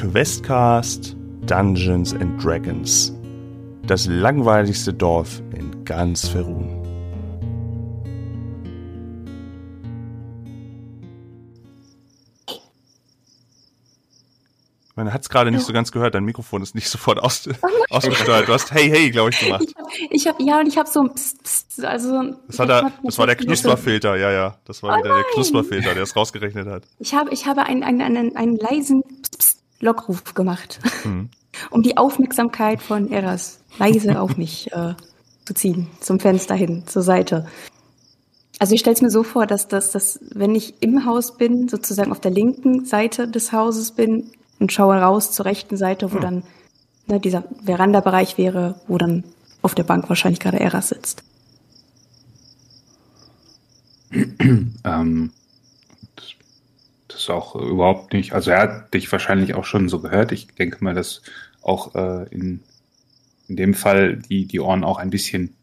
Questcast Dungeons and Dragons. Das langweiligste Dorf in ganz Ferun. Man hat es gerade nicht so ganz gehört, dein Mikrofon ist nicht sofort aus, ausgesteuert. Du hast Hey Hey, glaube ich, gemacht. Ich habe ja und ich habe so pst, pst, also das, hat er, das war der Knusperfilter, ja, ja. Das war oh wieder der Knusperfilter, der es rausgerechnet hat. Ich habe ich habe einen, einen, einen, einen leisen pst, pst, Lockruf gemacht, mhm. um die Aufmerksamkeit von Eras leise auf mich äh, zu ziehen, zum Fenster hin, zur Seite. Also ich stelle es mir so vor, dass, dass, dass wenn ich im Haus bin, sozusagen auf der linken Seite des Hauses bin, und schaue raus zur rechten Seite, wo hm. dann ne, dieser Verandabereich wäre, wo dann auf der Bank wahrscheinlich gerade Eras sitzt. ähm, das, das auch überhaupt nicht, also er hat dich wahrscheinlich auch schon so gehört. Ich denke mal, dass auch äh, in, in dem Fall die, die Ohren auch ein bisschen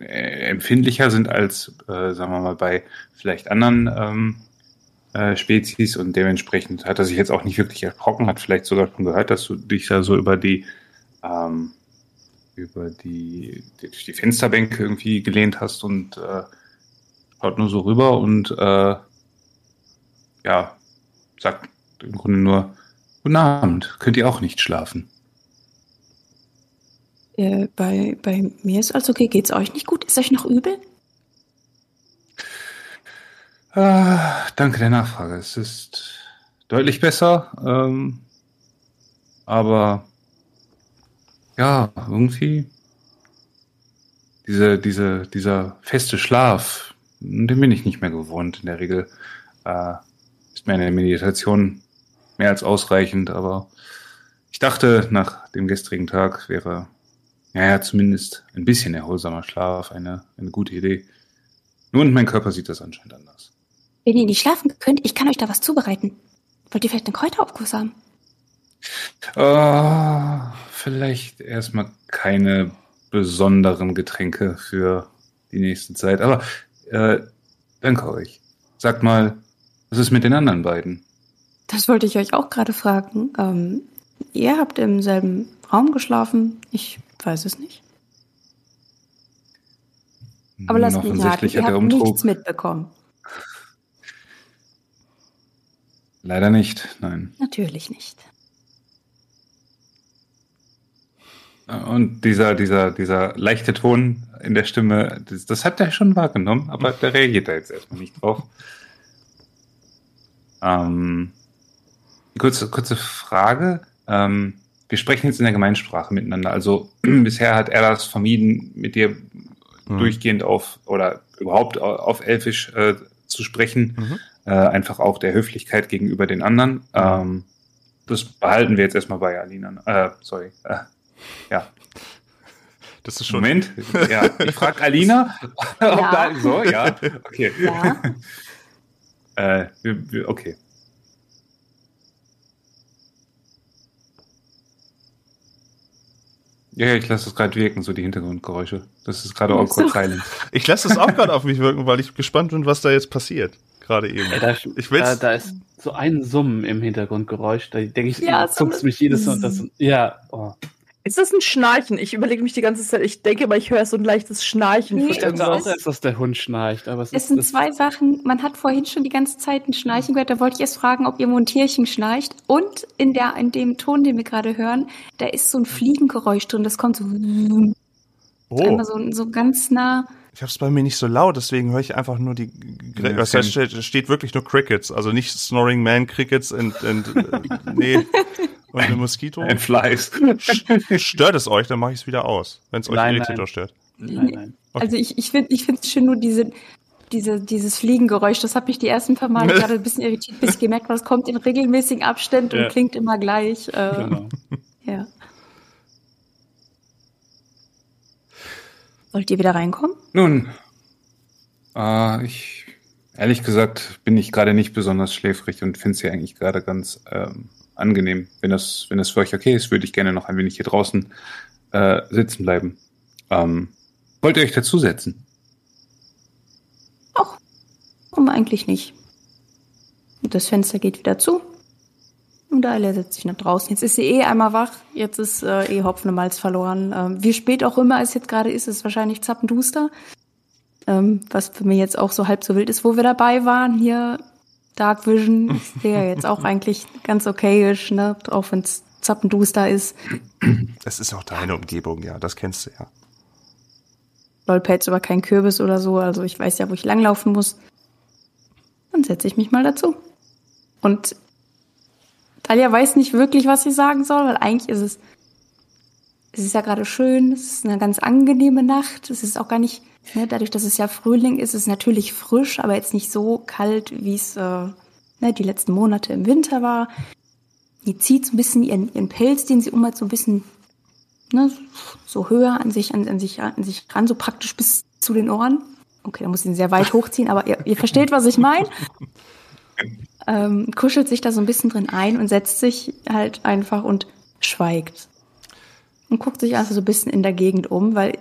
äh, empfindlicher sind als, äh, sagen wir mal, bei vielleicht anderen ähm, äh, Spezies und dementsprechend hat er sich jetzt auch nicht wirklich erschrocken, hat vielleicht sogar schon gehört, dass du dich da so über die ähm, über die, die, die Fensterbänke irgendwie gelehnt hast und äh, schaut nur so rüber und äh, ja, sagt im Grunde nur, Guten Abend, könnt ihr auch nicht schlafen? Äh, bei, bei mir ist alles okay. Geht's euch nicht gut? Ist euch noch übel? Ah, danke der Nachfrage. Es ist deutlich besser, ähm, aber ja, irgendwie diese, diese, dieser feste Schlaf, den bin ich nicht mehr gewohnt. In der Regel äh, ist meine Meditation mehr als ausreichend, aber ich dachte, nach dem gestrigen Tag wäre ja, zumindest ein bisschen erholsamer Schlaf eine, eine gute Idee. Nun, mein Körper sieht das anscheinend anders. Wenn ihr nicht schlafen könnt, ich kann euch da was zubereiten. Wollt ihr vielleicht einen Kräuteraufguss haben? Oh, vielleicht erstmal keine besonderen Getränke für die nächste Zeit. Aber äh, danke euch. Sagt mal, was ist mit den anderen beiden? Das wollte ich euch auch gerade fragen. Ähm, ihr habt im selben Raum geschlafen. Ich weiß es nicht. Aber lasst mich raten, ihr habt nichts mitbekommen. Leider nicht, nein. Natürlich nicht. Und dieser, dieser, dieser leichte Ton in der Stimme, das, das hat er schon wahrgenommen, aber da reagiert er jetzt erstmal nicht drauf. Ähm, kurze, kurze Frage. Ähm, wir sprechen jetzt in der Gemeinsprache miteinander. Also bisher hat er das vermieden, mit dir mhm. durchgehend auf oder überhaupt auf Elfisch äh, zu sprechen. Mhm äh, einfach auch der Höflichkeit gegenüber den anderen. Ähm, das behalten wir jetzt erstmal bei Alina. Äh, sorry. Äh, ja. Das ist schon. Moment. Ja, ich frage Alina. ja. Da, so, ja. Okay. Ja. äh, wir, wir, okay. Ja, ich lasse es gerade wirken, so die Hintergrundgeräusche. Das ist gerade awkward silent. Ich lasse es auch gerade auf mich wirken, weil ich gespannt bin, was da jetzt passiert gerade eben. Ey, da, ich will's. Da, da, ist so ein Summen im Hintergrundgeräusch. Da denke ich, ja, so guckst mich jedes Mal und das. Ja. Oh. Ist das ein Schnarchen? Ich überlege mich die ganze Zeit, ich denke mal, ich höre so ein leichtes Schnarchen. Nee, ich denke auch erst, dass der Hund schnarcht. Aber es, es sind zwei Sachen. Man hat vorhin schon die ganze Zeit ein Schnarchen gehört. Da wollte ich erst fragen, ob ihr ein Tierchen schnarcht. Und in, der, in dem Ton, den wir gerade hören, da ist so ein Fliegengeräusch drin. Das kommt so. Oh. So, so ganz nah. Ich habe es bei mir nicht so laut, deswegen höre ich einfach nur die. Ja, was heißt, steht, steht wirklich nur Crickets, also nicht Snoring Man Crickets und, und äh, nee und ein Moskito. Ein Flies. Stört es euch, dann mache ich es wieder aus, wenn es euch nein, Irritator nein. stört. Nein, nein. Okay. Also ich, ich finde ich finde es schön nur diese diese, dieses Fliegengeräusch, das hat mich die ersten paar Mal gerade ein bisschen irritiert, bis ich gemerkt habe, es kommt in regelmäßigen Abständen ja. und klingt immer gleich. Äh, genau. Ja. Wollt ihr wieder reinkommen? Nun, äh, ich, ehrlich gesagt, bin ich gerade nicht besonders schläfrig und finde es hier eigentlich gerade ganz ähm, angenehm. Wenn das, wenn das für euch okay ist, würde ich gerne noch ein wenig hier draußen äh, sitzen bleiben. Ähm, wollt ihr euch dazusetzen? Ach, warum eigentlich nicht? Das Fenster geht wieder zu. Und Dahlia setzt sich nach draußen. Jetzt ist sie eh einmal wach. Jetzt ist äh, eh Hopfen und Malz verloren. Ähm, wie spät auch immer es jetzt gerade ist, ist wahrscheinlich zappenduster. Ähm, was für mich jetzt auch so halb so wild ist, wo wir dabei waren. Hier Dark Vision ist ja jetzt auch eigentlich ganz okayisch, ne? Auch wenn es zappenduster ist. Es ist auch deine Umgebung, ja, das kennst du ja. Lolpelz aber kein Kürbis oder so, also ich weiß ja, wo ich langlaufen muss. Dann setze ich mich mal dazu. Und Talia weiß nicht wirklich, was sie sagen soll, weil eigentlich ist es, es ist ja gerade schön, es ist eine ganz angenehme Nacht, es ist auch gar nicht, dadurch, dass es ja Frühling ist, ist es natürlich frisch, aber jetzt nicht so kalt, wie es äh, ne, die letzten Monate im Winter war. Die zieht so ein bisschen ihren, ihren Pelz, den sie um hat, so ein bisschen ne, so höher an sich, an, an, sich, an sich ran, so praktisch bis zu den Ohren. Okay, da muss ich ihn sehr weit hochziehen, aber ihr, ihr versteht, was ich meine. Ähm, kuschelt sich da so ein bisschen drin ein und setzt sich halt einfach und schweigt. Und guckt sich also so ein bisschen in der Gegend um, weil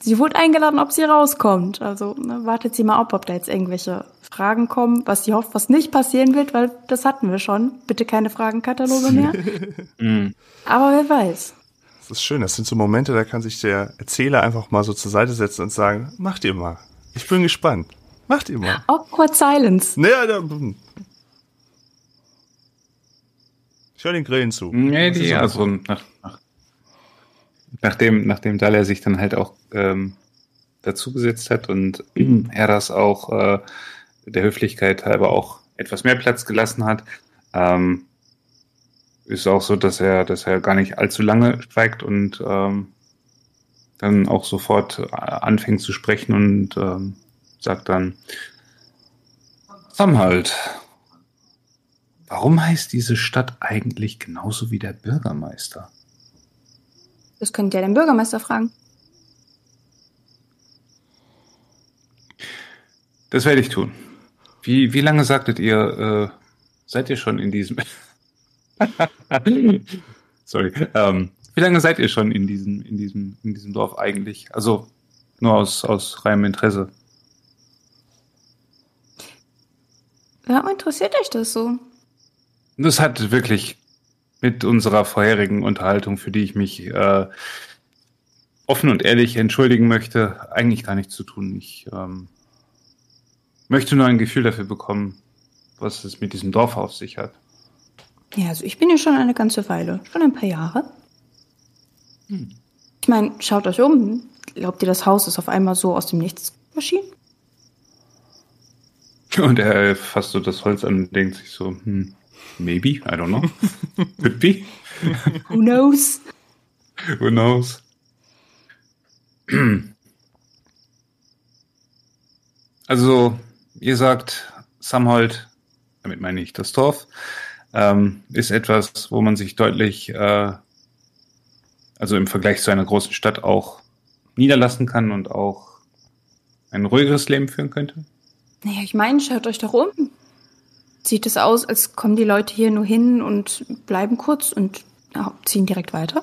sie wurde eingeladen, ob sie rauskommt. Also ne, wartet sie mal ab, ob da jetzt irgendwelche Fragen kommen, was sie hofft, was nicht passieren wird, weil das hatten wir schon. Bitte keine Fragenkataloge mehr. Mhm. Aber wer weiß. Das ist schön. Das sind so Momente, da kann sich der Erzähler einfach mal so zur Seite setzen und sagen, macht ihr mal. Ich bin gespannt. Macht ihr mal. Awkward Silence. Naja, da, ich höre den Grillen zu. Nee, die, also nach, nach, nachdem, nachdem Dalia sich dann halt auch ähm, dazugesetzt hat und er das auch äh, der Höflichkeit halber auch etwas mehr Platz gelassen hat, ähm, ist auch so, dass er, dass er gar nicht allzu lange schweigt und ähm, dann auch sofort äh, anfängt zu sprechen und ähm, sagt dann Zusammenhalt. Warum heißt diese Stadt eigentlich genauso wie der Bürgermeister? Das könnt ihr den Bürgermeister fragen. Das werde ich tun. Wie, wie lange sagtet ihr, äh, seid ihr schon in diesem Sorry. Ähm, wie lange seid ihr schon in diesem, in diesem, in diesem Dorf eigentlich? Also nur aus, aus reinem Interesse. Warum interessiert euch das so? Das hat wirklich mit unserer vorherigen Unterhaltung, für die ich mich äh, offen und ehrlich entschuldigen möchte, eigentlich gar nichts zu tun. Ich ähm, möchte nur ein Gefühl dafür bekommen, was es mit diesem Dorf auf sich hat. Ja, also ich bin hier schon eine ganze Weile, schon ein paar Jahre. Hm. Ich meine, schaut euch um. Glaubt ihr, das Haus ist auf einmal so aus dem Nichts erschienen? Und er fasst so das Holz an und denkt sich so, hm, maybe, I don't know. Could be. Who knows? Who knows? Also, ihr sagt Samhold, damit meine ich das Dorf, ähm, ist etwas, wo man sich deutlich, äh, also im Vergleich zu einer großen Stadt auch niederlassen kann und auch ein ruhigeres Leben führen könnte? Naja, ich meine, schaut euch doch um. Sieht es aus, als kommen die Leute hier nur hin und bleiben kurz und ziehen direkt weiter?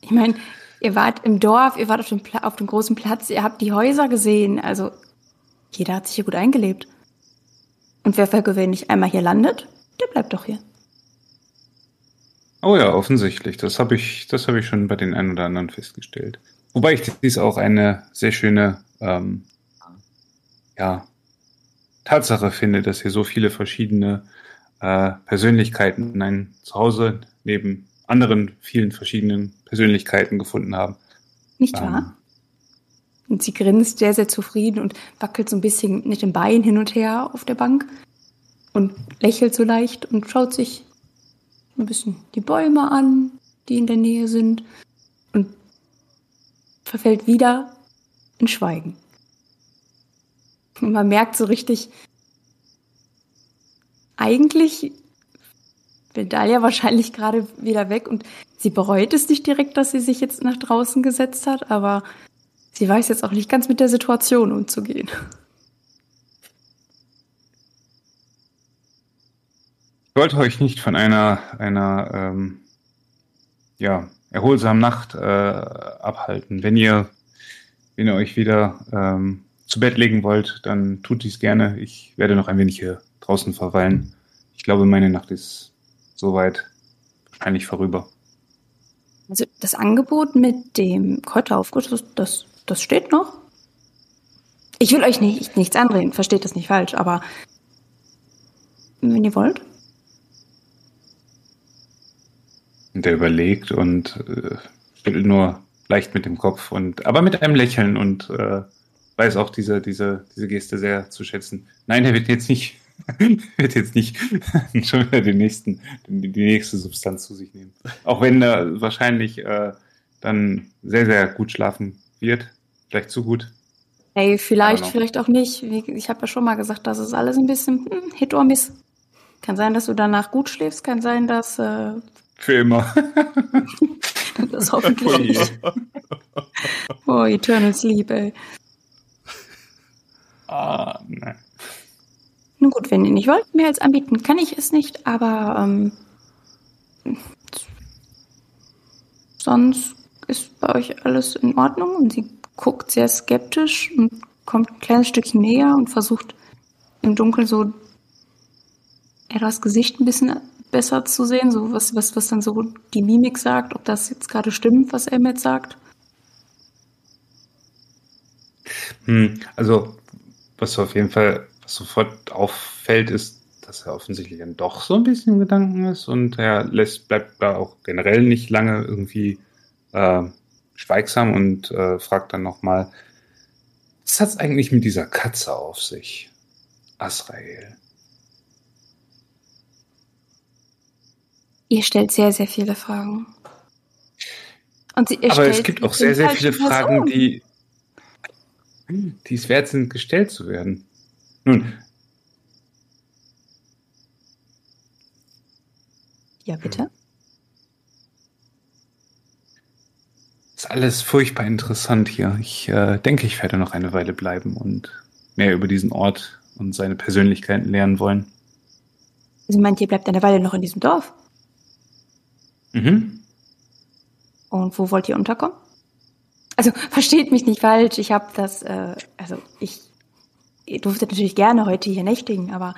Ich meine, ihr wart im Dorf, ihr wart auf dem, auf dem großen Platz, ihr habt die Häuser gesehen, also jeder hat sich hier gut eingelebt. Und wer für gewöhnlich einmal hier landet, der bleibt doch hier. Oh ja, offensichtlich. Das habe ich, habe ich schon bei den einen oder anderen festgestellt. Wobei ich dies auch eine sehr schöne, ähm, ja, Tatsache finde, dass hier so viele verschiedene äh, Persönlichkeiten in ein Zuhause neben anderen vielen verschiedenen Persönlichkeiten gefunden haben. Nicht wahr? Ähm, und sie grinst sehr, sehr zufrieden und wackelt so ein bisschen mit dem Bein hin und her auf der Bank und lächelt so leicht und schaut sich ein bisschen die Bäume an, die in der Nähe sind und verfällt wieder in Schweigen. Und man merkt so richtig, eigentlich will Dalia wahrscheinlich gerade wieder weg und sie bereut es nicht direkt, dass sie sich jetzt nach draußen gesetzt hat, aber sie weiß jetzt auch nicht ganz mit der Situation umzugehen. wollte euch nicht von einer, einer ähm, ja, erholsamen Nacht äh, abhalten. Wenn ihr, wenn ihr euch wieder ähm, zu Bett legen wollt, dann tut dies gerne. Ich werde noch ein wenig hier draußen verweilen. Ich glaube, meine Nacht ist soweit wahrscheinlich vorüber. Also das Angebot mit dem Kräuteraufguss, das, das, das steht noch. Ich will euch nicht, nichts andrehen, versteht das nicht falsch, aber wenn ihr wollt. Und er überlegt und äh, schüttelt nur leicht mit dem Kopf und aber mit einem Lächeln und äh, weiß auch diese, diese, diese Geste sehr zu schätzen. Nein, er wird jetzt nicht, wird jetzt nicht schon wieder den nächsten, die, die nächste Substanz zu sich nehmen. Auch wenn er wahrscheinlich äh, dann sehr, sehr gut schlafen wird. Vielleicht zu gut. Ey, vielleicht, vielleicht auch nicht. Ich habe ja schon mal gesagt, das ist alles ein bisschen hm, Hit or Miss. Kann sein, dass du danach gut schläfst, kann sein, dass. Äh, Für immer. das hoffentlich. oh, Eternal Sleep, ey. Ah, nein. Nun gut, wenn ihr nicht wollt, mehr als anbieten, kann ich es nicht, aber ähm, sonst ist bei euch alles in Ordnung und sie guckt sehr skeptisch und kommt ein kleines Stückchen näher und versucht im Dunkeln so Eras Gesicht ein bisschen besser zu sehen, so was, was, was dann so die Mimik sagt, ob das jetzt gerade stimmt, was er jetzt sagt. Hm, also, was auf jeden Fall sofort auffällt, ist, dass er offensichtlich dann doch so ein bisschen Gedanken ist und er lässt, bleibt da auch generell nicht lange irgendwie äh, schweigsam und äh, fragt dann nochmal, was hat es eigentlich mit dieser Katze auf sich, Asrael? Ihr stellt sehr, sehr viele Fragen. Und sie, Aber es gibt auch sehr, sehr viele Fragen, die, die es wert sind, gestellt zu werden. Nun. Ja, bitte. Ist alles furchtbar interessant hier. Ich äh, denke, ich werde noch eine Weile bleiben und mehr über diesen Ort und seine Persönlichkeiten lernen wollen. Also meint ihr, bleibt eine Weile noch in diesem Dorf? Mhm. Und wo wollt ihr unterkommen? Also versteht mich nicht falsch, ich habe das, äh, also ich, ihr durftet natürlich gerne heute hier nächtigen, aber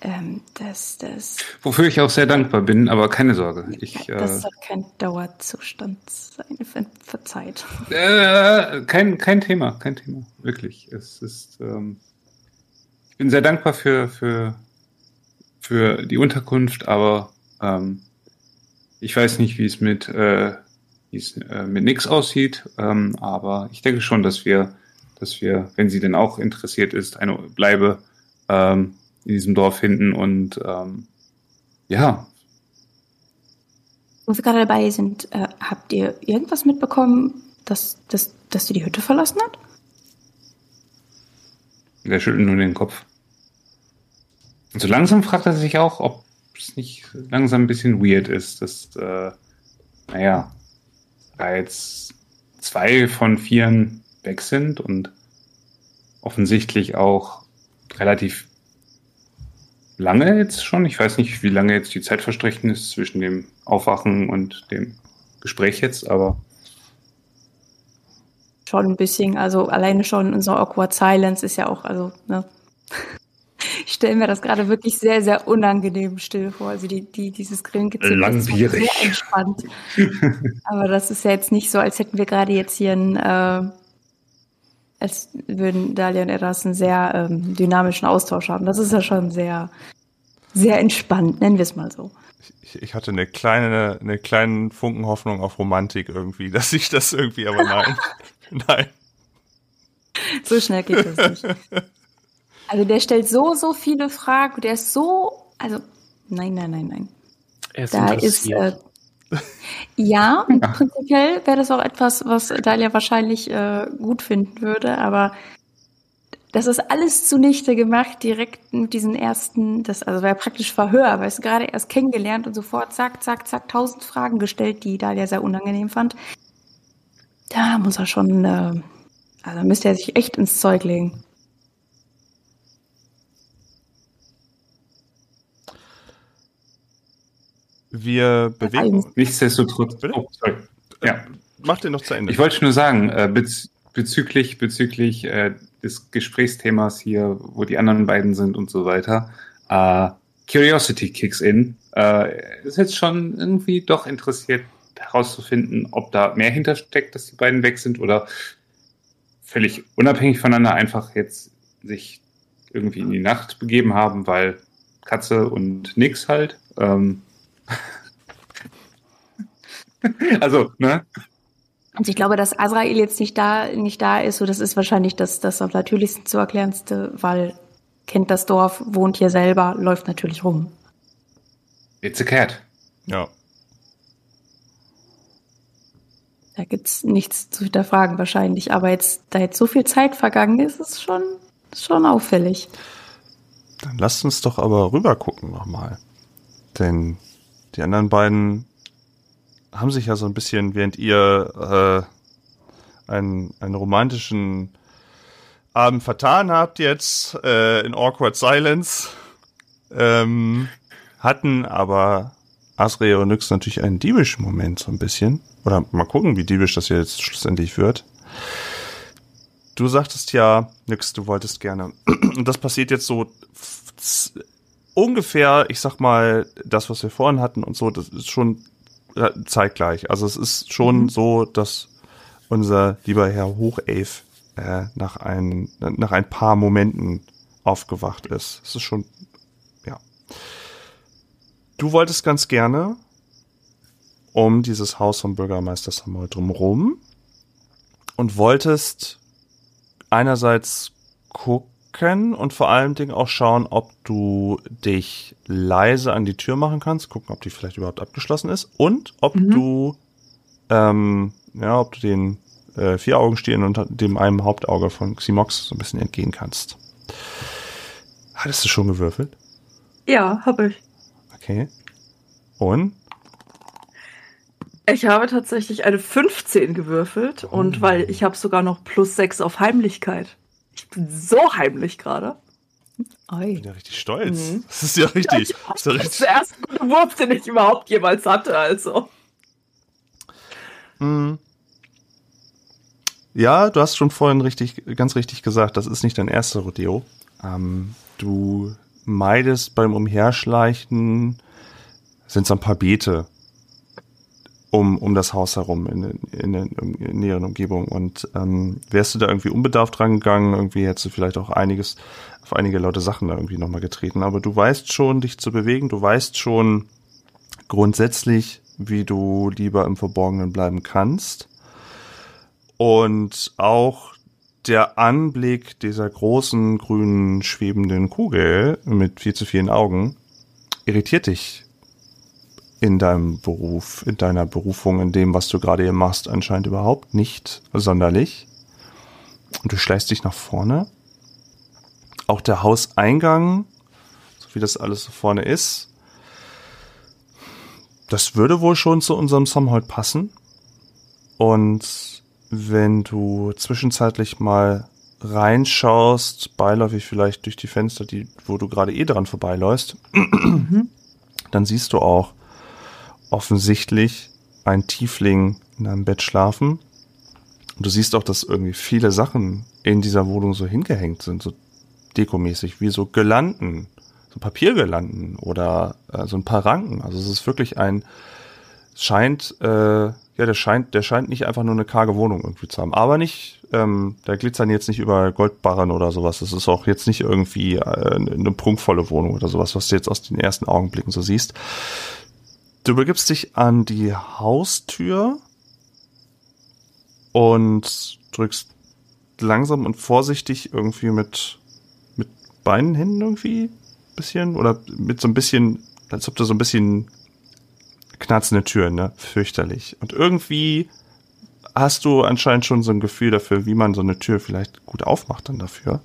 ähm, das, das. Wofür ich auch sehr dankbar bin, aber keine Sorge. Ich, das äh, soll kein Dauerzustand sein, ver verzeiht. Äh, kein, kein Thema, kein Thema, wirklich. Es ist, ähm, ich bin sehr dankbar für, für, für die Unterkunft, aber ähm, ich weiß nicht, wie es mit, äh, wie es äh, mit Nix aussieht, ähm, aber ich denke schon, dass wir, dass wir, wenn sie denn auch interessiert ist, eine Bleibe ähm, in diesem Dorf finden und ähm, ja. Wo wir gerade dabei sind, äh, habt ihr irgendwas mitbekommen, dass, dass, dass sie die Hütte verlassen hat? Der schüttelt nur den Kopf. Und so langsam fragt er sich auch, ob es nicht langsam ein bisschen weird ist, dass, äh, naja, da jetzt zwei von vieren weg sind und offensichtlich auch relativ lange jetzt schon. Ich weiß nicht, wie lange jetzt die Zeit verstrichen ist zwischen dem Aufwachen und dem Gespräch jetzt, aber. Schon ein bisschen, also alleine schon unser Awkward Silence ist ja auch, also, ne? Ich stelle mir das gerade wirklich sehr, sehr unangenehm still vor. Also die, die, dieses Grillengezirr Langwierig. ist sehr entspannt. Aber das ist ja jetzt nicht so, als hätten wir gerade jetzt hier ein, äh, als würden Dalia und Eras einen sehr ähm, dynamischen Austausch haben. Das ist ja schon sehr, sehr entspannt, nennen wir es mal so. Ich, ich hatte eine kleine, eine kleine Funkenhoffnung auf Romantik irgendwie, dass ich das irgendwie, aber nein. nein. So schnell geht das nicht. Also der stellt so, so viele Fragen. Der ist so, also nein, nein, nein, nein. Er ist da ist äh, ja, und prinzipiell wäre das auch etwas, was Dalia wahrscheinlich äh, gut finden würde, aber das ist alles zunichte gemacht, direkt mit diesen ersten, das also wäre praktisch Verhör, weil es gerade erst kennengelernt und sofort zack, zack, zack, tausend Fragen gestellt, die Dalia sehr unangenehm fand. Da muss er schon, äh, also müsste er sich echt ins Zeug legen. Wir bewegen uns. Nichtsdestotrotz. Oh, sorry. Ja. Äh, mach den noch zu Ende. Ich wollte nur sagen, äh, bez bezüglich, bezüglich äh, des Gesprächsthemas hier, wo die anderen beiden sind und so weiter, äh, Curiosity kicks in. Äh, ist jetzt schon irgendwie doch interessiert herauszufinden, ob da mehr hintersteckt, dass die beiden weg sind oder völlig unabhängig voneinander einfach jetzt sich irgendwie in die Nacht begeben haben, weil Katze und nix halt. Ähm also, ne? Und ich glaube, dass Azrael jetzt nicht da, nicht da ist, so das ist wahrscheinlich das, das am natürlichsten zu erklärendste, weil kennt das Dorf, wohnt hier selber, läuft natürlich rum. It's a cat. Ja. Da gibt's nichts zu hinterfragen wahrscheinlich, aber jetzt, da jetzt so viel Zeit vergangen ist, ist schon, schon auffällig. Dann lasst uns doch aber rüber gucken nochmal. Denn die anderen beiden haben sich ja so ein bisschen, während ihr äh, einen, einen romantischen Abend vertan habt jetzt äh, in Awkward Silence, ähm, hatten aber Asre und Nyx natürlich einen diebischen Moment so ein bisschen. Oder mal gucken, wie diebisch das jetzt schlussendlich wird. Du sagtest ja, Nyx, du wolltest gerne. Und das passiert jetzt so ungefähr, ich sag mal, das, was wir vorhin hatten und so, das ist schon zeitgleich. Also es ist schon mhm. so, dass unser lieber Herr Hochelf äh, nach, ein, nach ein paar Momenten aufgewacht ist. Es ist schon, ja. Du wolltest ganz gerne um dieses Haus vom Bürgermeister Samuel drumherum und wolltest einerseits gucken und vor allen Dingen auch schauen, ob du dich leise an die Tür machen kannst, gucken, ob die vielleicht überhaupt abgeschlossen ist und ob mhm. du ähm, ja, ob du den äh, vier Augen stehen und dem einem Hauptauge von Ximox so ein bisschen entgehen kannst. Hattest du schon gewürfelt? Ja, habe ich. Okay. Und? Ich habe tatsächlich eine 15 gewürfelt oh. und weil ich habe sogar noch plus 6 auf Heimlichkeit. Ich bin so heimlich gerade. Ich bin ja richtig stolz. Mhm. Das ist ja richtig. Ja, das ist, ja richtig. das ist der erste gute Wurf, den ich überhaupt jemals hatte, also. Mhm. Ja, du hast schon vorhin richtig, ganz richtig gesagt, das ist nicht dein erster Rodeo. Ähm, du meidest beim Umherschleichen, sind so ein paar Beete um, um das Haus herum in, in, in der näheren Umgebung. Und ähm, wärst du da irgendwie unbedarft rangegangen, irgendwie hättest du vielleicht auch einiges, auf einige laute Sachen da irgendwie nochmal getreten. Aber du weißt schon, dich zu bewegen, du weißt schon grundsätzlich, wie du lieber im Verborgenen bleiben kannst. Und auch der Anblick dieser großen grünen schwebenden Kugel mit viel zu vielen Augen irritiert dich in deinem Beruf, in deiner Berufung, in dem, was du gerade hier machst, anscheinend überhaupt nicht sonderlich. Und du schleichst dich nach vorne. Auch der Hauseingang, so wie das alles so vorne ist, das würde wohl schon zu unserem Sommerhold passen. Und wenn du zwischenzeitlich mal reinschaust, beiläufig vielleicht durch die Fenster, die, wo du gerade eh dran vorbeiläufst, mhm. dann siehst du auch offensichtlich ein Tiefling in einem Bett schlafen. Und du siehst auch, dass irgendwie viele Sachen in dieser Wohnung so hingehängt sind, so dekomäßig, wie so Gelanden, so Papiergelanden oder äh, so ein paar Ranken. Also es ist wirklich ein, scheint äh, ja, der scheint, der scheint nicht einfach nur eine karge Wohnung irgendwie zu haben. Aber nicht, ähm, da glitzern jetzt nicht über Goldbarren oder sowas. Das ist auch jetzt nicht irgendwie äh, eine prunkvolle Wohnung oder sowas, was du jetzt aus den ersten Augenblicken so siehst. Du begibst dich an die Haustür und drückst langsam und vorsichtig irgendwie mit, mit Beinen hin irgendwie bisschen oder mit so ein bisschen, als ob du so ein bisschen knarzende Türen, ne? Fürchterlich. Und irgendwie hast du anscheinend schon so ein Gefühl dafür, wie man so eine Tür vielleicht gut aufmacht dann dafür.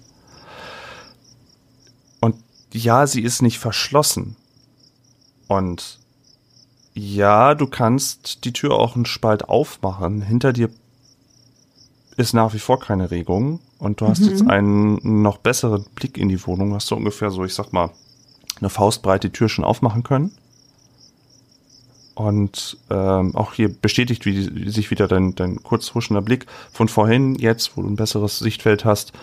Und ja, sie ist nicht verschlossen. Und ja, du kannst die Tür auch einen Spalt aufmachen. Hinter dir ist nach wie vor keine Regung. Und du hast mhm. jetzt einen noch besseren Blick in die Wohnung. Hast du ungefähr so, ich sag mal, eine Faustbreite die Tür schon aufmachen können. Und ähm, auch hier bestätigt wie, sich wieder dein, dein kurz huschender Blick von vorhin, jetzt, wo du ein besseres Sichtfeld hast.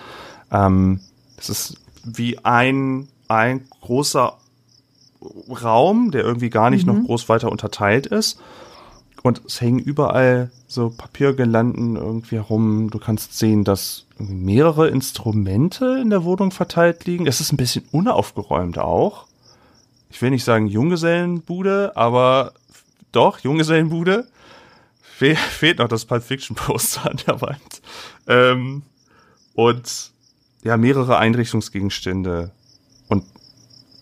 Ähm, es ist wie ein, ein großer Raum, der irgendwie gar nicht mhm. noch groß weiter unterteilt ist. Und es hängen überall so Papiergelanden irgendwie herum. Du kannst sehen, dass mehrere Instrumente in der Wohnung verteilt liegen. Es ist ein bisschen unaufgeräumt auch. Ich will nicht sagen Junggesellenbude, aber doch, Junggesellenbude. Fe fehlt noch das Pulp Fiction Poster an der Wand. Ähm, und ja, mehrere Einrichtungsgegenstände. Und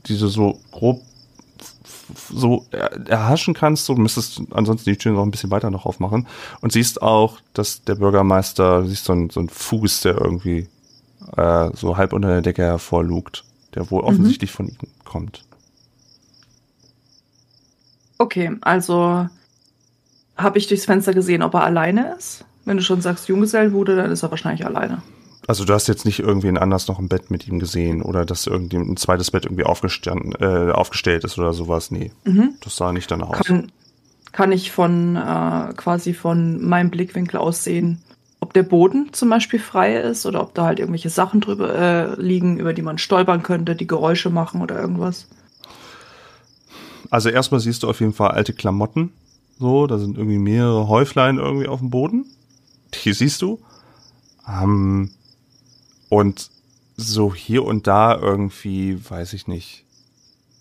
diese so grob so erhaschen kannst, du müsstest ansonsten die Tür noch ein bisschen weiter noch aufmachen und siehst auch, dass der Bürgermeister, du siehst so ein, so ein Fuß, der irgendwie äh, so halb unter der Decke hervorlugt, der wohl mhm. offensichtlich von ihm kommt. Okay, also habe ich durchs Fenster gesehen, ob er alleine ist? Wenn du schon sagst Junggesellenbude, dann ist er wahrscheinlich alleine. Also du hast jetzt nicht irgendwen anders noch im Bett mit ihm gesehen oder dass irgendwie ein zweites Bett irgendwie aufgestanden, äh, aufgestellt ist oder sowas. Nee, mhm. das sah nicht danach aus. Kann, kann ich von äh, quasi von meinem Blickwinkel aus sehen, ob der Boden zum Beispiel frei ist oder ob da halt irgendwelche Sachen drüber äh, liegen, über die man stolpern könnte, die Geräusche machen oder irgendwas. Also erstmal siehst du auf jeden Fall alte Klamotten. So, da sind irgendwie mehrere Häuflein irgendwie auf dem Boden. Die siehst du. Ähm, und so hier und da irgendwie, weiß ich nicht.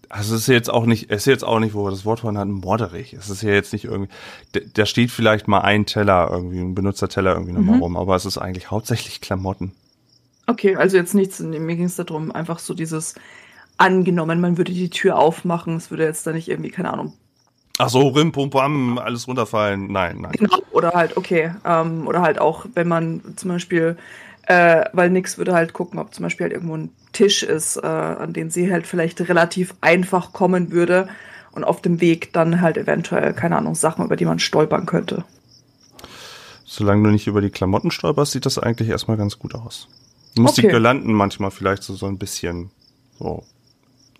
Also es ist jetzt auch nicht, es ist jetzt auch nicht, wo wir das Wort von hatten, morderig. Es ist ja jetzt nicht irgendwie, da steht vielleicht mal ein Teller irgendwie, ein Benutzerteller irgendwie nochmal mhm. rum, aber es ist eigentlich hauptsächlich Klamotten. Okay, also jetzt nichts, mir ging es darum, einfach so dieses angenommen, man würde die Tür aufmachen, es würde jetzt da nicht irgendwie, keine Ahnung. Ach so, rim, pum, pam, alles runterfallen. Nein, nein. Genau, oder halt, okay, ähm, oder halt auch, wenn man zum Beispiel äh, weil nix würde halt gucken, ob zum Beispiel halt irgendwo ein Tisch ist, äh, an den sie halt vielleicht relativ einfach kommen würde und auf dem Weg dann halt eventuell, keine Ahnung, Sachen, über die man stolpern könnte. Solange du nicht über die Klamotten stolperst, sieht das eigentlich erstmal ganz gut aus. Du musst okay. die Girlanden manchmal vielleicht so, so ein bisschen, so,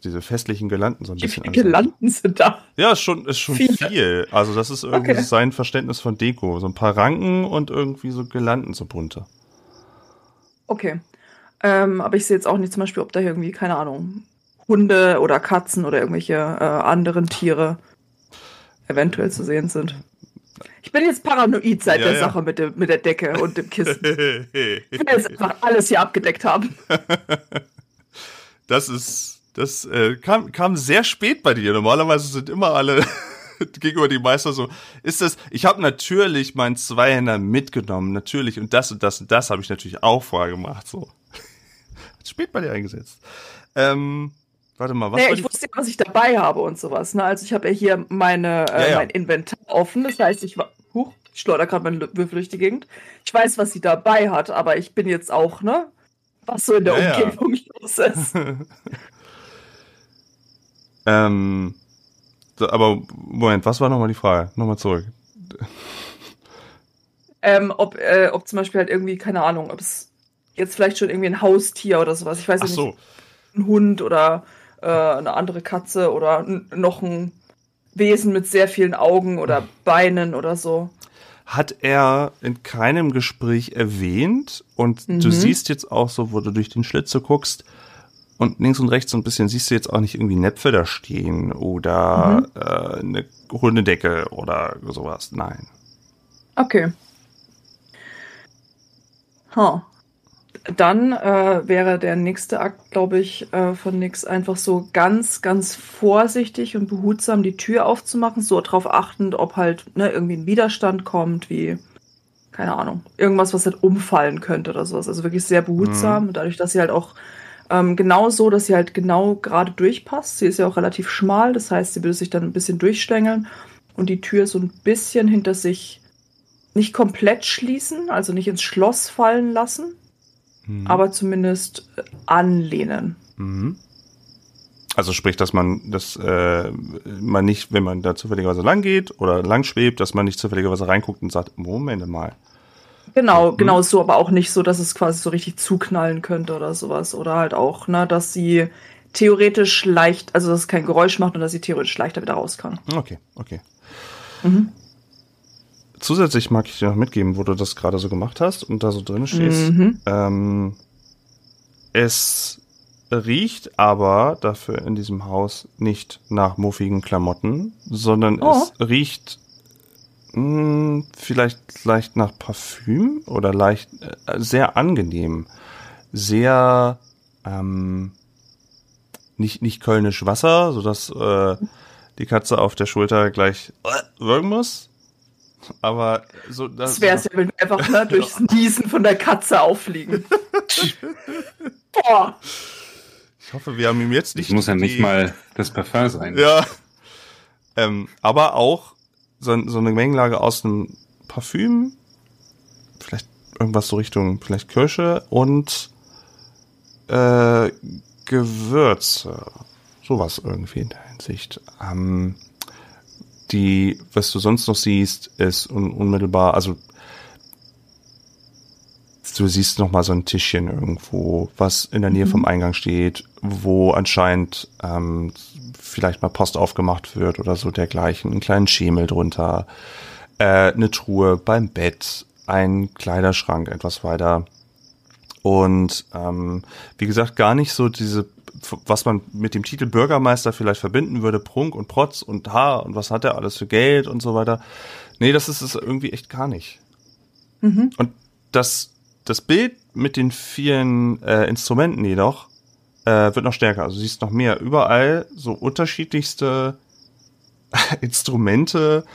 diese festlichen Girlanden so ein bisschen. Wie viele Girlanden sind da? Ja, ist schon, ist schon viel. Also das ist irgendwie okay. sein Verständnis von Deko. So ein paar Ranken und irgendwie so Girlanden so bunte. Okay. Ähm, aber ich sehe jetzt auch nicht zum Beispiel, ob da irgendwie, keine Ahnung, Hunde oder Katzen oder irgendwelche äh, anderen Tiere eventuell zu sehen sind. Ich bin jetzt paranoid seit ja, der ja. Sache mit, dem, mit der Decke und dem Kissen. ich will jetzt einfach alles hier abgedeckt haben. Das ist, das äh, kam, kam sehr spät bei dir. Normalerweise sind immer alle gegenüber die Meister so, ist das, ich habe natürlich meinen Zweihänder mitgenommen, natürlich, und das und das und das habe ich natürlich auch vorher gemacht, so. Hat spät bei dir eingesetzt. Ähm, warte mal, was? Nee, ich wusste ja, was ich dabei habe und sowas, ne? Also ich habe ja hier meine, äh, ja, ja. mein Inventar offen, das heißt, ich war, huch, ich schleudere gerade meinen Würfel durch die Gegend. Ich weiß, was sie dabei hat, aber ich bin jetzt auch, ne? Was so in der ja, Umgebung los ist. ähm, aber Moment, was war nochmal die Frage? Nochmal zurück. Ähm, ob, äh, ob zum Beispiel halt irgendwie, keine Ahnung, ob es jetzt vielleicht schon irgendwie ein Haustier oder sowas, ich weiß Ach nicht, so. ein Hund oder äh, eine andere Katze oder noch ein Wesen mit sehr vielen Augen oder Beinen oder so. Hat er in keinem Gespräch erwähnt und mhm. du siehst jetzt auch so, wo du durch den Schlitze guckst, und links und rechts so ein bisschen siehst du jetzt auch nicht irgendwie Näpfe da stehen oder mhm. äh, eine Hundedecke oder sowas. Nein. Okay. Huh. Dann äh, wäre der nächste Akt, glaube ich, äh, von Nix einfach so ganz, ganz vorsichtig und behutsam die Tür aufzumachen, so darauf achtend, ob halt ne, irgendwie ein Widerstand kommt, wie, keine Ahnung, irgendwas, was halt umfallen könnte oder sowas. Also wirklich sehr behutsam, mhm. dadurch, dass sie halt auch ähm, genau so, dass sie halt genau gerade durchpasst. Sie ist ja auch relativ schmal, das heißt, sie würde sich dann ein bisschen durchstängeln und die Tür so ein bisschen hinter sich nicht komplett schließen, also nicht ins Schloss fallen lassen, mhm. aber zumindest äh, anlehnen. Mhm. Also sprich, dass man das äh, man nicht, wenn man da zufälligerweise lang geht oder lang schwebt, dass man nicht zufälligerweise reinguckt und sagt, Moment mal, Genau, mhm. genau so, aber auch nicht so, dass es quasi so richtig zuknallen könnte oder sowas. Oder halt auch, ne, dass sie theoretisch leicht, also dass es kein Geräusch macht und dass sie theoretisch leichter wieder raus kann. Okay, okay. Mhm. Zusätzlich mag ich dir noch mitgeben, wo du das gerade so gemacht hast und da so drin stehst. Mhm. Ähm, es riecht aber dafür in diesem Haus nicht nach muffigen Klamotten, sondern oh. es riecht mh, hm, vielleicht leicht nach Parfüm oder leicht äh, sehr angenehm, sehr ähm, nicht nicht kölnisch Wasser, so dass äh, die Katze auf der Schulter gleich äh, wirken muss. Aber so das, das wäre es ja, wenn wir einfach ne, durchs Niesen von der Katze auffliegen. Boah. Ich hoffe, wir haben ihm jetzt nicht. Das muss ja nicht mal das Parfum sein. Ja. Ähm, aber auch so, so eine Mengenlage aus einem Parfüm, vielleicht irgendwas so Richtung, vielleicht Kirsche und äh, Gewürze. Sowas irgendwie in der Hinsicht. Ähm, die, was du sonst noch siehst, ist un unmittelbar, also du siehst noch mal so ein Tischchen irgendwo, was in der Nähe mhm. vom Eingang steht, wo anscheinend ähm, vielleicht mal Post aufgemacht wird oder so dergleichen, einen kleinen Schemel drunter, äh, eine Truhe beim Bett, ein Kleiderschrank etwas weiter und ähm, wie gesagt gar nicht so diese was man mit dem Titel Bürgermeister vielleicht verbinden würde, Prunk und Protz und Haar und was hat er alles für Geld und so weiter. Nee, das ist es irgendwie echt gar nicht. Mhm. Und das das Bild mit den vielen äh, Instrumenten jedoch äh, wird noch stärker. Also du siehst noch mehr. Überall so unterschiedlichste Instrumente,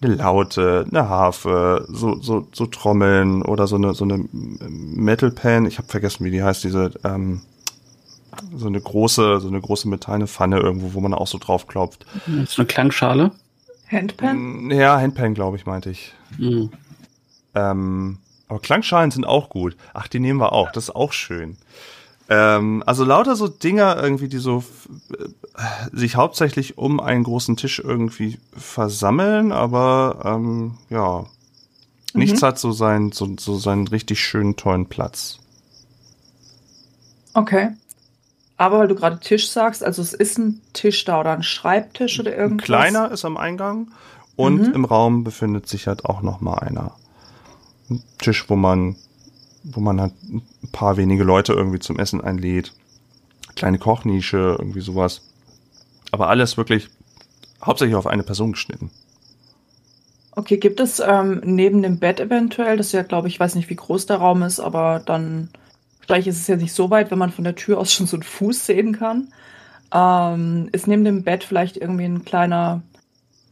eine Laute, eine Harfe, so, so, so Trommeln oder so eine, so eine Metal Pan. Ich habe vergessen, wie die heißt, diese, ähm, so eine große, so eine große metallene Pfanne irgendwo, wo man auch so drauf klopft. So eine Klangschale? Handpan? Ja, Handpan, glaube ich, meinte ich. Mhm. Ähm, aber Klangschalen sind auch gut. Ach, die nehmen wir auch. Das ist auch schön. Ähm, also lauter so Dinger irgendwie, die so äh, sich hauptsächlich um einen großen Tisch irgendwie versammeln, aber ähm, ja, nichts mhm. hat so seinen, so, so seinen richtig schönen, tollen Platz. Okay. Aber weil du gerade Tisch sagst, also es ist ein Tisch da oder ein Schreibtisch oder irgendwas? Ein kleiner ist am Eingang und mhm. im Raum befindet sich halt auch noch mal einer. Tisch, wo man, wo man halt ein paar wenige Leute irgendwie zum Essen einlädt. Kleine Kochnische, irgendwie sowas. Aber alles wirklich hauptsächlich auf eine Person geschnitten. Okay, gibt es ähm, neben dem Bett eventuell, das ist ja, glaube ich, weiß nicht, wie groß der Raum ist, aber dann, vielleicht ist es ja nicht so weit, wenn man von der Tür aus schon so einen Fuß sehen kann. Ähm, ist neben dem Bett vielleicht irgendwie ein kleiner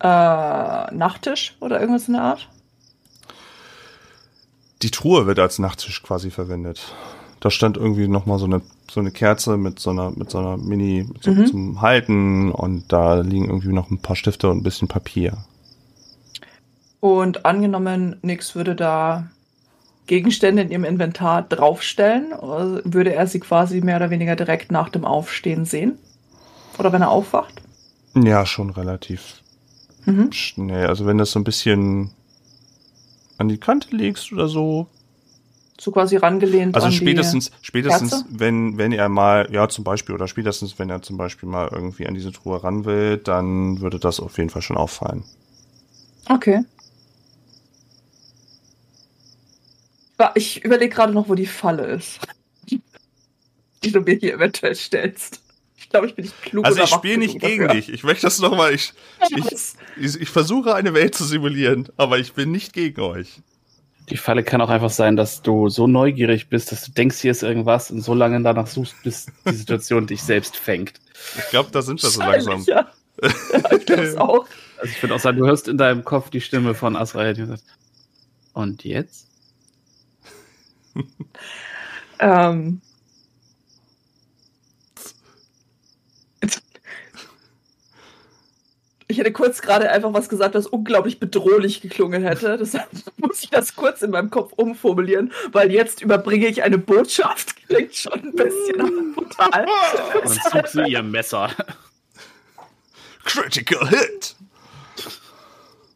äh, Nachttisch oder irgendwas in der Art? Die Truhe wird als Nachttisch quasi verwendet. Da stand irgendwie noch mal so eine so eine Kerze mit so einer mit so einer Mini so, mhm. zum Halten und da liegen irgendwie noch ein paar Stifte und ein bisschen Papier. Und angenommen, Nix würde da Gegenstände in ihrem Inventar draufstellen, würde er sie quasi mehr oder weniger direkt nach dem Aufstehen sehen? Oder wenn er aufwacht? Ja, schon relativ mhm. schnell. Also wenn das so ein bisschen an die Kante legst oder so. So quasi rangelehnt. Also spätestens, spätestens, Kerze? wenn, wenn er mal, ja, zum Beispiel, oder spätestens, wenn er zum Beispiel mal irgendwie an diese Truhe ran will, dann würde das auf jeden Fall schon auffallen. Okay. Ich überlege gerade noch, wo die Falle ist, die du mir hier eventuell stellst glaube, ich bin nicht klug. Also ich spiele nicht gegen dafür. dich. Ich möchte das nochmal. Ich, ich, ich, ich versuche eine Welt zu simulieren, aber ich bin nicht gegen euch. Die Falle kann auch einfach sein, dass du so neugierig bist, dass du denkst, hier ist irgendwas und so lange danach suchst, bis die Situation dich selbst fängt. Ich glaube, da sind wir so langsam. Ja, ja ich glaube auch. Also ich würde auch sagen, du hörst in deinem Kopf die Stimme von Azrael, die sagt, und jetzt? ähm, Ich hätte kurz gerade einfach was gesagt, was unglaublich bedrohlich geklungen hätte. Deshalb muss ich das kurz in meinem Kopf umformulieren, weil jetzt überbringe ich eine Botschaft. Klingt schon ein bisschen brutal. Dann zog sie ihr Messer. Critical Hit.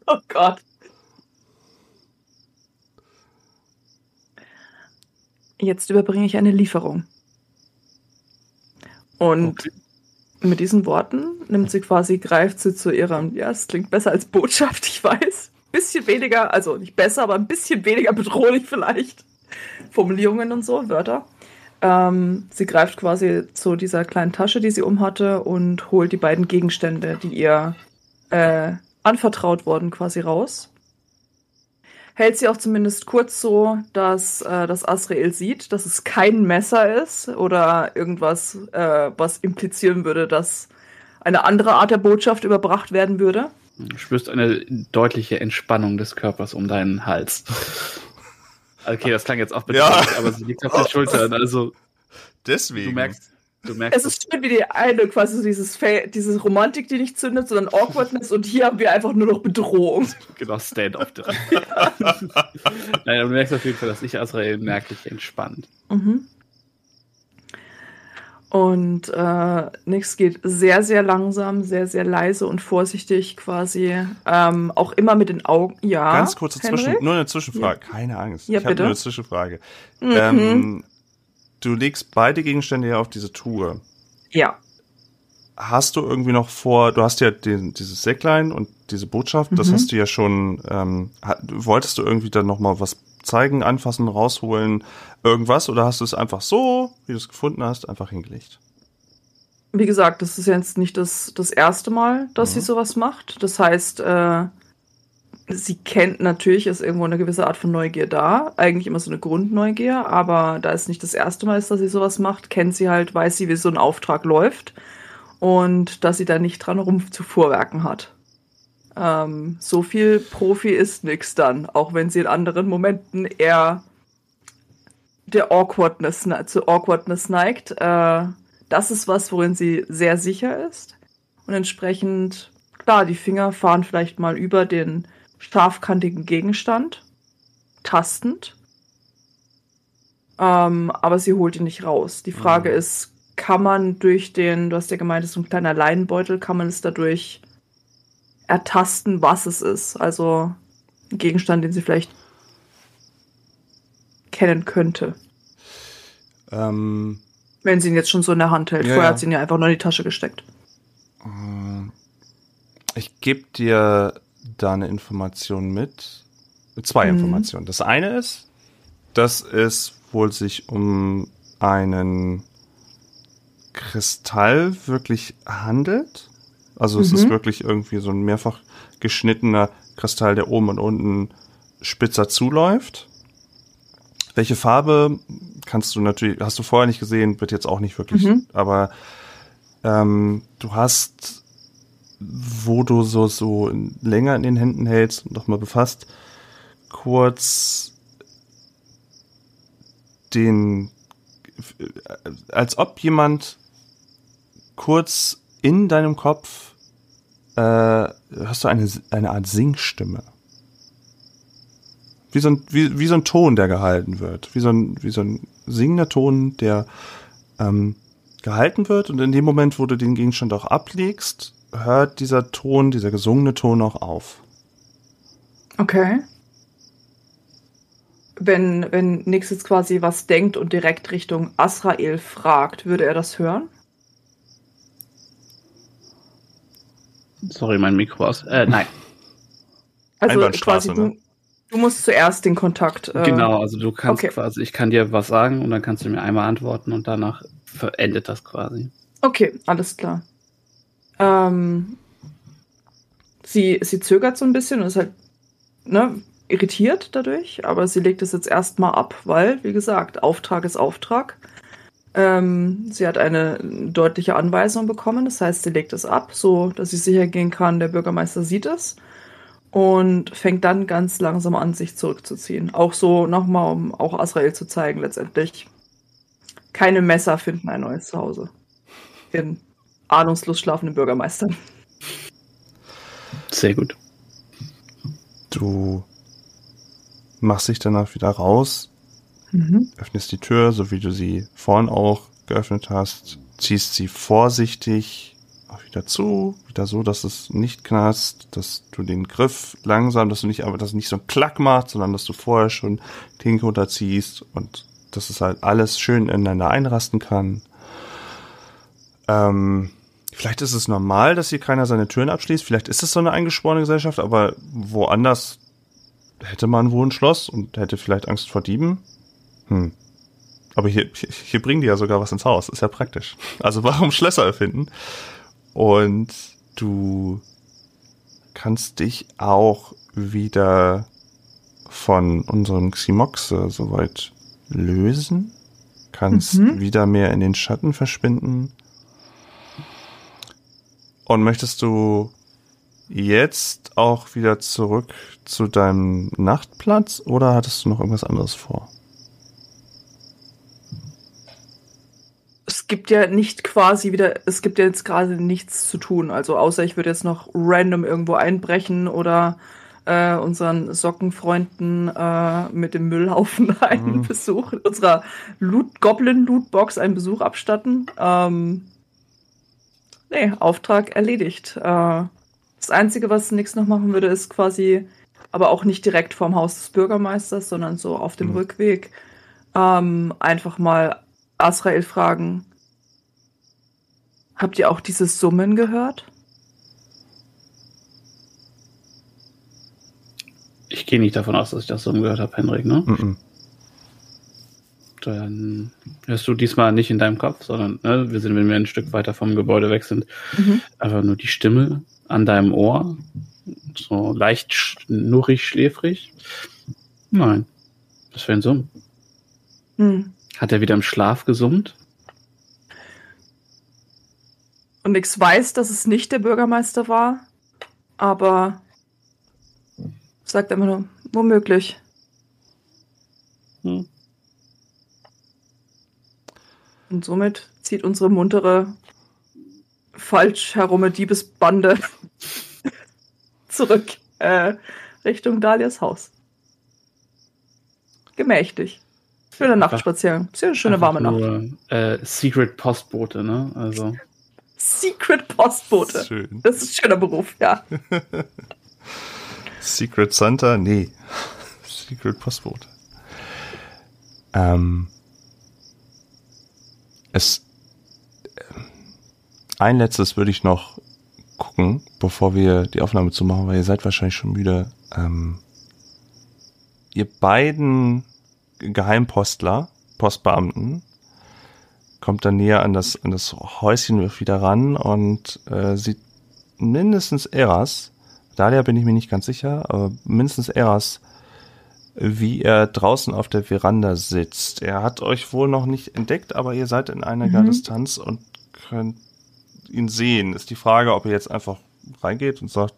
Oh Gott. Jetzt überbringe ich eine Lieferung. Und okay mit diesen Worten nimmt sie quasi, greift sie zu ihrem, ja, es klingt besser als Botschaft, ich weiß. Bisschen weniger, also nicht besser, aber ein bisschen weniger bedrohlich vielleicht. Formulierungen und so, Wörter. Ähm, sie greift quasi zu dieser kleinen Tasche, die sie umhatte, und holt die beiden Gegenstände, die ihr äh, anvertraut wurden, quasi raus. Hält sie auch zumindest kurz so, dass äh, das Asrael sieht, dass es kein Messer ist oder irgendwas, äh, was implizieren würde, dass eine andere Art der Botschaft überbracht werden würde. Du spürst eine deutliche Entspannung des Körpers um deinen Hals. Okay, das klang jetzt auch bitte, Ja. aber sie liegt auf den Schultern. Also Deswegen. du merkst, Es ist schön, wie die eine quasi so dieses, Fa dieses Romantik, die nicht zündet, sondern Awkwardness und hier haben wir einfach nur noch Bedrohung. genau Stand-off drin. Nein, aber du merkst auf jeden Fall, dass sich Azrael merklich entspannt. Mhm. Und äh, nix geht sehr, sehr langsam, sehr, sehr leise und vorsichtig quasi. Ähm, auch immer mit den Augen. Ja. Ganz kurze Henrik? Zwischen, nur eine Zwischenfrage. Keine Angst. Ja, ich habe nur eine Zwischenfrage. Mhm. Ähm, du legst beide Gegenstände ja auf diese Tour. Ja. Hast du irgendwie noch vor, du hast ja den, dieses Säcklein und diese Botschaft, das Mhm. hast du ja schon, ähm, wolltest du irgendwie dann nochmal was zeigen, anfassen, rausholen, irgendwas, oder hast du es einfach so, wie du es gefunden hast, einfach hingelegt? Wie gesagt, das ist jetzt nicht das, das erste Mal, dass sie Mhm. sowas macht. Das heißt, äh, sie kennt natürlich, ist irgendwo eine gewisse Art von Neugier da. Eigentlich immer so eine Grundneugier, aber da es nicht das erste Mal ist, dass sie sowas macht, kennt sie halt, weiß sie, wie so ein Auftrag läuft und dass sie da nicht dran rumzufuhrwerken hat. Ähm, so viel Profi ist nix dann, auch wenn sie in anderen Momenten eher der Awkwardness, ne- zu Awkwardness neigt. Äh, das ist was, worin sie sehr sicher ist. Und entsprechend, klar, die Finger fahren vielleicht mal über den scharfkantigen Gegenstand, tastend. Ähm, aber sie holt ihn nicht raus. Die Frage Mhm. ist, kann man durch den, du hast ja gemeint, es ist so ein kleiner Leinenbeutel, kann man es dadurch ertasten, was es ist? Also ein Gegenstand, den sie vielleicht kennen könnte, Ähm, wenn sie ihn jetzt schon so in der Hand hält. Ja, Vorher hat sie ihn ja einfach nur in die Tasche gesteckt. äh, ich gebe dir da eine Information mit. Zwei Mhm. Informationen. Das eine ist, dass es wohl sich um einen Kristall wirklich handelt. Also es Mhm. ist wirklich irgendwie so ein mehrfach geschnittener Kristall, der oben und unten spitzer zuläuft. Welche Farbe kannst du natürlich, hast du vorher nicht gesehen, wird jetzt auch nicht wirklich, Mhm. aber ähm, du hast, wo du so, so länger in den Händen hältst und nochmal befasst, kurz den, als ob jemand kurz in deinem Kopf äh, hast du eine, eine Art Singstimme. Wie so, ein, wie, wie so ein Ton, der gehalten wird. Wie so ein, wie so ein singender Ton, der ähm, gehalten wird. Und in dem Moment, wo du den Gegenstand auch ablegst, hört dieser Ton, dieser gesungene Ton auch auf. Okay. Wenn, wenn Nix jetzt quasi was denkt und direkt Richtung Asrael fragt, würde er das hören? Sorry, mein Mikro aus. Äh, nein. Also quasi du, ne? du musst zuerst den Kontakt. Äh, Genau, also du kannst okay. quasi, ich kann dir was sagen und dann kannst du mir einmal antworten und danach verendet das quasi. Okay, alles klar. Ähm, sie, sie zögert so ein bisschen und ist halt ne, irritiert dadurch, aber sie legt es jetzt erstmal ab, weil, wie gesagt, Auftrag ist Auftrag. Ähm, sie hat eine deutliche Anweisung bekommen, das heißt, sie legt es ab, so dass sie sicher gehen kann, der Bürgermeister sieht es und fängt dann ganz langsam an, sich zurückzuziehen. Auch so nochmal, um auch Asrael zu zeigen, letztendlich. Keine Messer finden ein neues Zuhause. Den ahnungslos schlafenden Bürgermeister. Sehr gut. Du machst dich danach wieder raus, Mhm. öffnest die Tür, so wie du sie vorhin auch geöffnet hast, ziehst sie vorsichtig auch wieder zu, wieder so, dass es nicht knarzt, dass du den Griff langsam, dass du nicht aber, dass es nicht so ein Klack macht, sondern dass du vorher schon den runterziehst und dass es halt alles schön ineinander einrasten kann. Ähm, vielleicht ist es normal, dass hier keiner seine Türen abschließt. Vielleicht ist es so eine eingeschworene Gesellschaft, aber woanders hätte man wohl ein Schloss und hätte vielleicht Angst vor Dieben. Hm. Aber hier, hier bringen die ja sogar was ins Haus. Ist ja praktisch. Also warum Schlösser erfinden? Und du kannst dich auch wieder von unserem Ximoxe soweit lösen. Kannst mhm. wieder mehr in den Schatten verschwinden. Und möchtest du jetzt auch wieder zurück zu deinem Nachtplatz oder hattest du noch irgendwas anderes vor? Es gibt ja nicht quasi wieder, es gibt ja jetzt gerade nichts zu tun. Also außer ich würde jetzt noch random irgendwo einbrechen oder äh, unseren Sockenfreunden äh, mit dem Müllhaufen einen mhm. Besuch, unserer Loot Goblin Lootbox einen Besuch abstatten. Ähm, nee, Auftrag erledigt. Äh, das Einzige, was Nix noch machen würde, ist quasi, aber auch nicht direkt vorm Haus des Bürgermeisters, sondern so auf dem mhm. Rückweg, ähm, einfach mal Asrael fragen. Habt ihr auch diese Summen gehört? Ich gehe nicht davon aus, dass ich das Summen gehört habe, Henrik, ne? Mhm. Dann hörst du diesmal nicht in deinem Kopf, sondern ne, wir sind, wenn wir ein Stück weiter vom Gebäude weg sind, mhm. einfach nur die Stimme an deinem Ohr. So leicht schnurrig, schläfrig. Nein. Was für ein Summen. Hm. Hat er wieder im Schlaf gesummt? Und ich weiß, dass es nicht der Bürgermeister war, aber sagt immer nur, womöglich. Hm. Und somit zieht unsere muntere falsch herume Diebesbande zurück äh, Richtung Dalias Haus. Gemächtig. Schöner Nachtspaziergang. Sehr schöne warme nur, Nacht. Äh, Secret Postbote, ne? Also. Secret Postbote. Schön. Das ist ein schöner Beruf, ja. Secret Santa? Nee. Secret Postbote. Ähm, es ein letztes würde ich noch gucken, bevor wir die Aufnahme zu machen, weil ihr seid wahrscheinlich schon müde. Ähm, ihr beiden Geheimpostler, Postbeamten, kommt dann näher an das, an das Häuschen wieder ran und äh, sieht mindestens Eras, Dalia bin ich mir nicht ganz sicher, aber mindestens Eras, wie er draußen auf der Veranda sitzt. Er hat euch wohl noch nicht entdeckt, aber ihr seid in einiger mhm. Distanz und könnt ihn sehen. Ist die Frage, ob ihr jetzt einfach reingeht und sagt,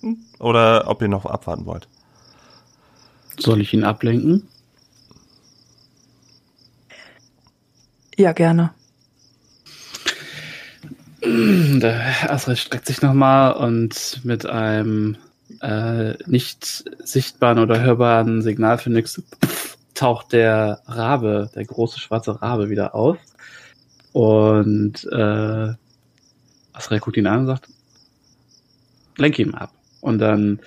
hm, oder ob ihr noch abwarten wollt. Soll ich ihn ablenken? Ja, gerne. Der Astrid streckt sich nochmal und mit einem äh, nicht sichtbaren oder hörbaren Signal für nichts taucht der Rabe, der große schwarze Rabe wieder auf. Und äh, Asriel guckt ihn an und sagt, lenk ihn ab. Und dann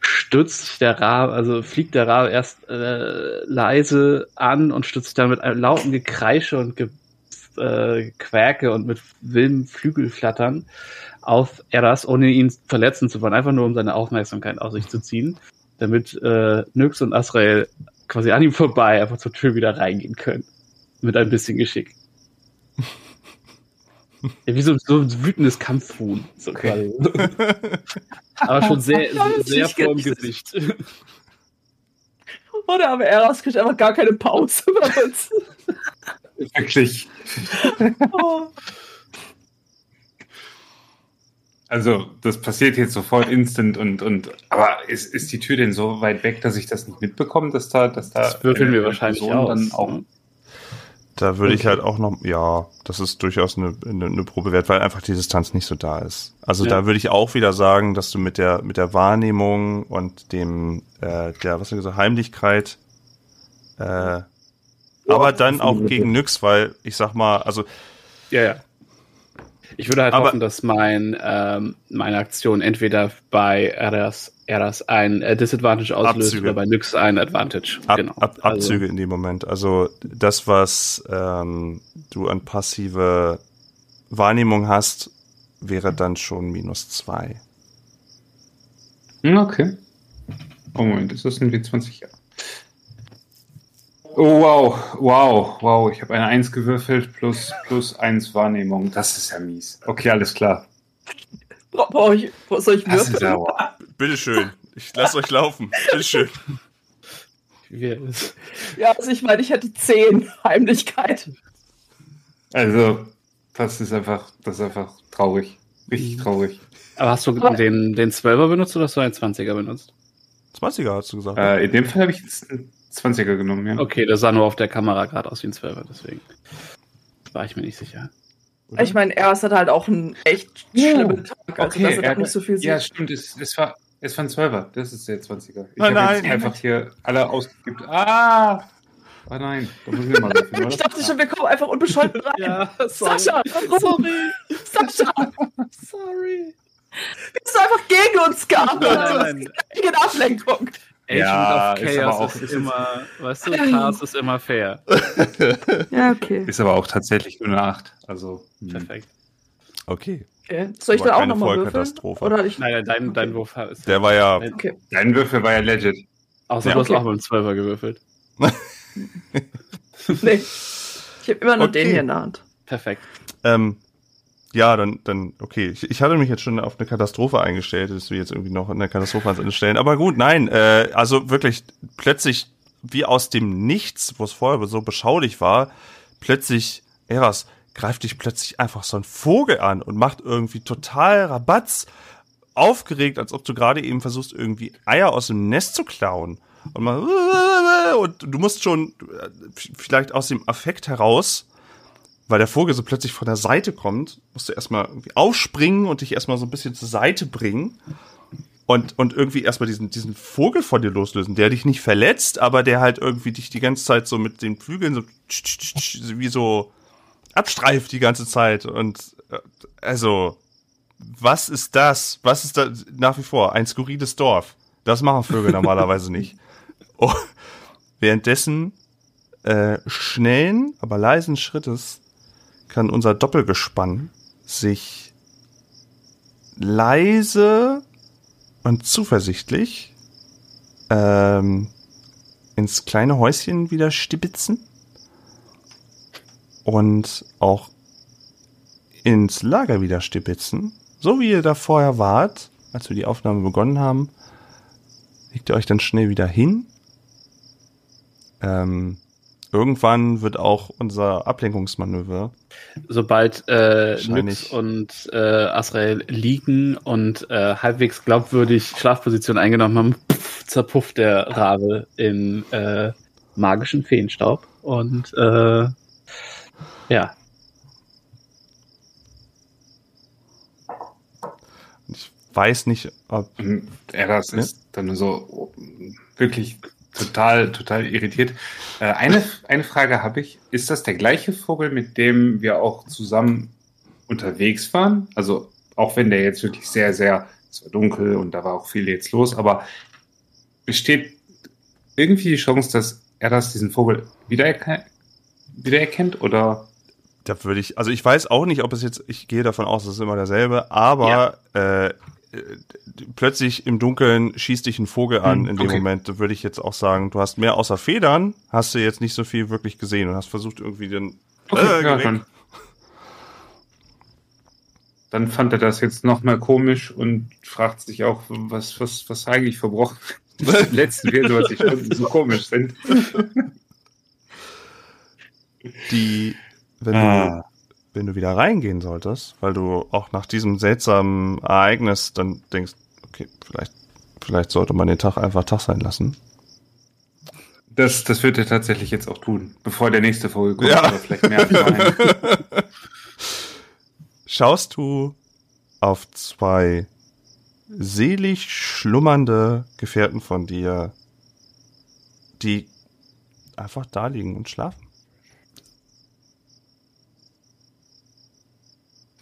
stürzt sich der Rabe, also fliegt der Rabe erst äh, leise an und stürzt sich dann mit einem lauten Gekreische und Ge äh, Quäke und mit wildem Flügelflattern auf Eras, ohne ihn verletzen zu wollen, einfach nur um seine Aufmerksamkeit auf sich zu ziehen, damit äh, Nyx und Asrael quasi an ihm vorbei einfach zur Tür wieder reingehen können. Mit ein bisschen Geschick. Ja, wie so, so ein wütendes Kampfhuhn. So quasi. aber schon sehr, sehr vor dem Gesicht. Oder aber Eras kriegt einfach gar keine Pause bei uns. Wirklich. Oh. Also, das passiert jetzt sofort instant und, und aber ist, ist die Tür denn so weit weg, dass ich das nicht mitbekomme, dass da, dass da. Das würfeln wir wahrscheinlich aus. dann auch. Ne? Da würde okay. ich halt auch noch, ja, das ist durchaus eine, eine, eine Probe wert, weil einfach die Distanz nicht so da ist. Also ja. da würde ich auch wieder sagen, dass du mit der mit der Wahrnehmung und dem äh, der was hast du gesagt Heimlichkeit, äh, aber dann auch gegen nix, weil ich sag mal, also ja ja. Ich würde halt aber, hoffen, dass mein ähm, meine Aktion entweder bei Eras, Eras ein äh, Disadvantage auslöst Abzüge. oder bei Nyx ein Advantage. Ab, genau. Ab, also Abzüge also, in dem Moment. Also das, was ähm, du an passive Wahrnehmung hast, wäre dann schon minus zwei. Okay. Oh Moment, ist das ein W20? Ja. Oh, wow, wow, wow. Ich habe eine Eins gewürfelt plus, plus eins Wahrnehmung. Das ist ja mies. Okay, alles klar. Bra- Brauch ich, soll ich Das würfeln? ja wow. Bitteschön. Ich lasse euch laufen. Bitteschön. Ja, also ich meine, ich hätte zehn Heimlichkeit. Also, das ist einfach, das ist einfach traurig. Richtig traurig. aber hast du Aber- den, den 12er benutzt oder hast du einen 20er benutzt? 20er hast du gesagt. Äh, in dem Fall habe ich jetzt einen 20er genommen, ja. Okay, das sah nur auf der Kamera gerade aus wie ein 12er, deswegen war ich mir nicht sicher. oder? Ich meine, er hat halt auch einen echt schlimmen Tag. Also, dass er da nicht so viel ja, sieht. stimmt, es, es, war, es war ein 12er. Das ist der 20er. Ich Oh habe nein. jetzt einfach hier alle ausgegeben. Ah! Oh nein, da muss ich mal würfeln, Ich dachte schon, wir kommen einfach unbescholten rein. Ja, Sascha, warum? Sascha, Sorry. bist du einfach gegen uns gehabt? Nein, nein. Gegen Ablenkung. Ja, Agent of ist aber Chaos auch- ist, ist immer, weißt du, Chaos ist immer fair. Ja, okay. Ist aber auch tatsächlich nur eine 8. Also, hm. Perfekt. Okay. okay. Soll ich Aber dann auch nochmal würfeln? Vollkatastrophe. Oder ich. Nein, dein, dein Wurf ist. Der war ja. Okay. Dein Würfel war ja legit. Außer Ja, du hast okay. auch mit dem 12er gewürfelt. Nee. Ich habe immer nur Okay. den hier in der Hand. Perfekt. Ähm, ja, dann, dann, okay. Ich, ich hatte mich jetzt schon auf eine Katastrophe eingestellt, dass wir jetzt irgendwie noch eine Katastrophe ans Ende stellen. Aber gut, nein, äh, also wirklich plötzlich wie aus dem Nichts, wo es vorher so beschaulich war, plötzlich, Eras, greift dich plötzlich einfach so ein Vogel an und macht irgendwie total Rabatz, aufgeregt, als ob du gerade eben versuchst, irgendwie Eier aus dem Nest zu klauen. Und man, und du musst schon äh, vielleicht aus dem Affekt heraus weil der Vogel so plötzlich von der Seite kommt, musst du erstmal irgendwie aufspringen und dich erstmal so ein bisschen zur Seite bringen und, und irgendwie erstmal diesen, diesen Vogel von dir loslösen, der dich nicht verletzt, aber der halt irgendwie dich die ganze Zeit so mit den Flügeln so wie so abstreift die ganze Zeit und äh, also was ist das? Was ist da nach wie vor ein skurriles Dorf? Das machen Vögel normalerweise nicht. Oh, währenddessen äh, schnellen, aber leisen Schrittes kann unser Doppelgespann sich leise und zuversichtlich ähm, ins kleine Häuschen wieder stibitzen und auch ins Lager wieder stibitzen, so wie ihr da vorher wart, als wir die Aufnahme begonnen haben, legt ihr euch dann schnell wieder hin. Ähm, irgendwann wird auch unser Ablenkungsmanöver Sobald äh. Nyx und äh, Asrael liegen und äh, halbwegs glaubwürdig Schlafposition eingenommen haben, pff, zerpufft der Rabe in äh, magischen Feenstaub. Und äh, ja, Ich weiß nicht, ob. Und Eras Ja. ist dann so wirklich total, total irritiert. Äh, eine, eine Frage habe ich. Ist das der gleiche Vogel, mit dem wir auch zusammen unterwegs waren? Also, auch wenn der jetzt wirklich sehr, sehr, es war dunkel und da war auch viel jetzt los, aber besteht irgendwie die Chance, dass Eras diesen Vogel wiedererkennt, wiedererkennt oder? Da würde ich, also ich weiß auch nicht, ob es jetzt, ich gehe davon aus, es ist immer derselbe, aber äh, äh, plötzlich im Dunkeln schießt dich ein Vogel an Hm, in dem okay. Moment, da würde ich jetzt auch sagen, du hast mehr außer Federn, hast du jetzt nicht so viel wirklich gesehen und hast versucht irgendwie den. Okay, Äh, ja, dann, dann fand er das jetzt noch mal komisch und fragt sich auch, was, was, was eigentlich verbrochen die letzten 24 Stunden so komisch sind. Die, wenn Ah. Wenn du wieder reingehen solltest, weil du auch nach diesem seltsamen Ereignis dann denkst, okay, vielleicht, vielleicht sollte man den Tag einfach Tag sein lassen. Das, das wird er tatsächlich jetzt auch tun, bevor der nächste Vogel kommt. Ja. Oder vielleicht mehr. Schaust du auf zwei selig schlummernde Gefährten von dir, die einfach da liegen und schlafen.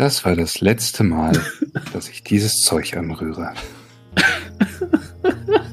Das war das letzte Mal, dass ich dieses Zeug anrühre.